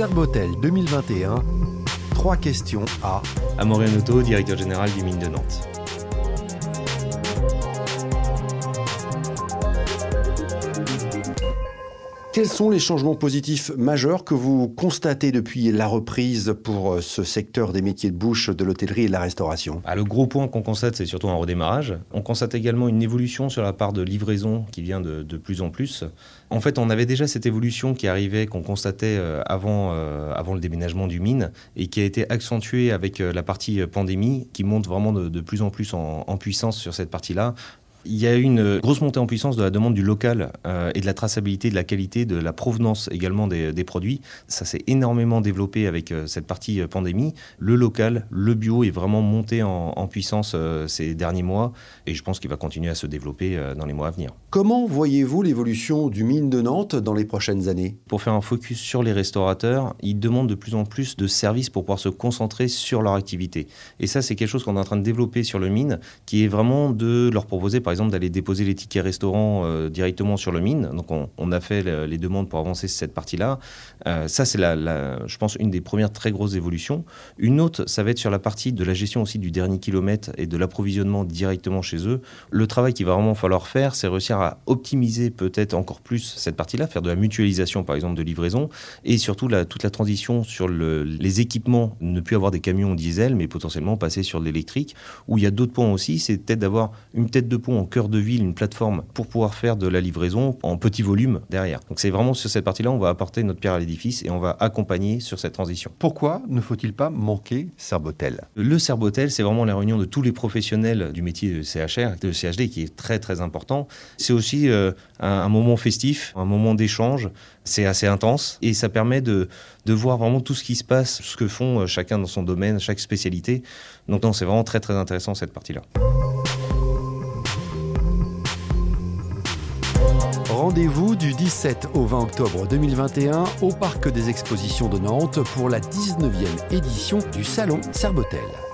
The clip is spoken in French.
Serbotel 2021. Trois questions à Amaury Auto, directeur général du Mine de Nantes. Quels sont les changements positifs majeurs que vous constatez depuis la reprise pour euh, ce secteur des métiers de bouche de l'hôtellerie et de la restauration? Ah, Le gros point qu'on constate, c'est surtout un redémarrage. On constate également une évolution sur la part de livraison qui vient de, de plus en plus. En fait, on avait déjà cette évolution qui arrivait, qu'on constatait euh, avant, euh, avant le déménagement du mine et qui a été accentuée avec la partie pandémie qui monte vraiment de, de plus en plus en, en puissance sur cette partie-là il y a eu une grosse montée en puissance de la demande du local euh, et de la traçabilité, de la qualité, de la provenance également des, produits. Ça s'est énormément développé avec euh, cette partie euh, pandémie. Le local, le bio est vraiment monté en, puissance ces derniers mois et je pense qu'il va continuer à se développer dans les mois à venir. Comment voyez-vous l'évolution du mine de Nantes dans les prochaines années? Pour faire un focus sur les restaurateurs, ils demandent de plus en plus de services pour pouvoir se concentrer sur leur activité. Et ça, c'est quelque chose qu'on est en train de développer sur le mine, qui est vraiment de leur proposer, par exemple, d'aller déposer les tickets restaurants euh, directement sur le mine. Donc on, a fait les demandes pour avancer cette partie-là. Euh, ça, c'est, la, je pense, une des premières très grosses évolutions. Une autre, ça va être sur la partie de la gestion aussi du dernier kilomètre et de l'approvisionnement directement chez eux. Le travail qu'il va vraiment falloir faire, c'est réussir à optimiser peut-être encore plus cette partie-là, faire de la mutualisation, par exemple, de livraison, et surtout la, toute la transition sur le, les équipements, ne plus avoir des camions diesel, mais potentiellement passer sur l'électrique, où il y a d'autres points aussi, c'est peut-être d'avoir une tête de pont en cœur de ville, une plateforme pour pouvoir faire de la livraison en petit volume derrière. Donc c'est vraiment sur cette partie-là, on va apporter notre pierre à l'édifice et on va accompagner sur cette transition. Pourquoi ne faut-il pas manquer Serbotel? Le Serbotel, c'est vraiment la réunion de tous les professionnels du métier de CHR, de CHD, qui est très très important. C'est aussi euh, un, moment festif, un moment d'échange. C'est assez intense et ça permet de, de voir vraiment tout ce qui se passe, ce que font euh, chacun dans son domaine, chaque spécialité. Donc non, c'est vraiment très très intéressant cette partie-là. Rendez-vous du 17 au 20 octobre 2021 au Parc des Expositions de Nantes pour la 19e édition du Salon Serbotel.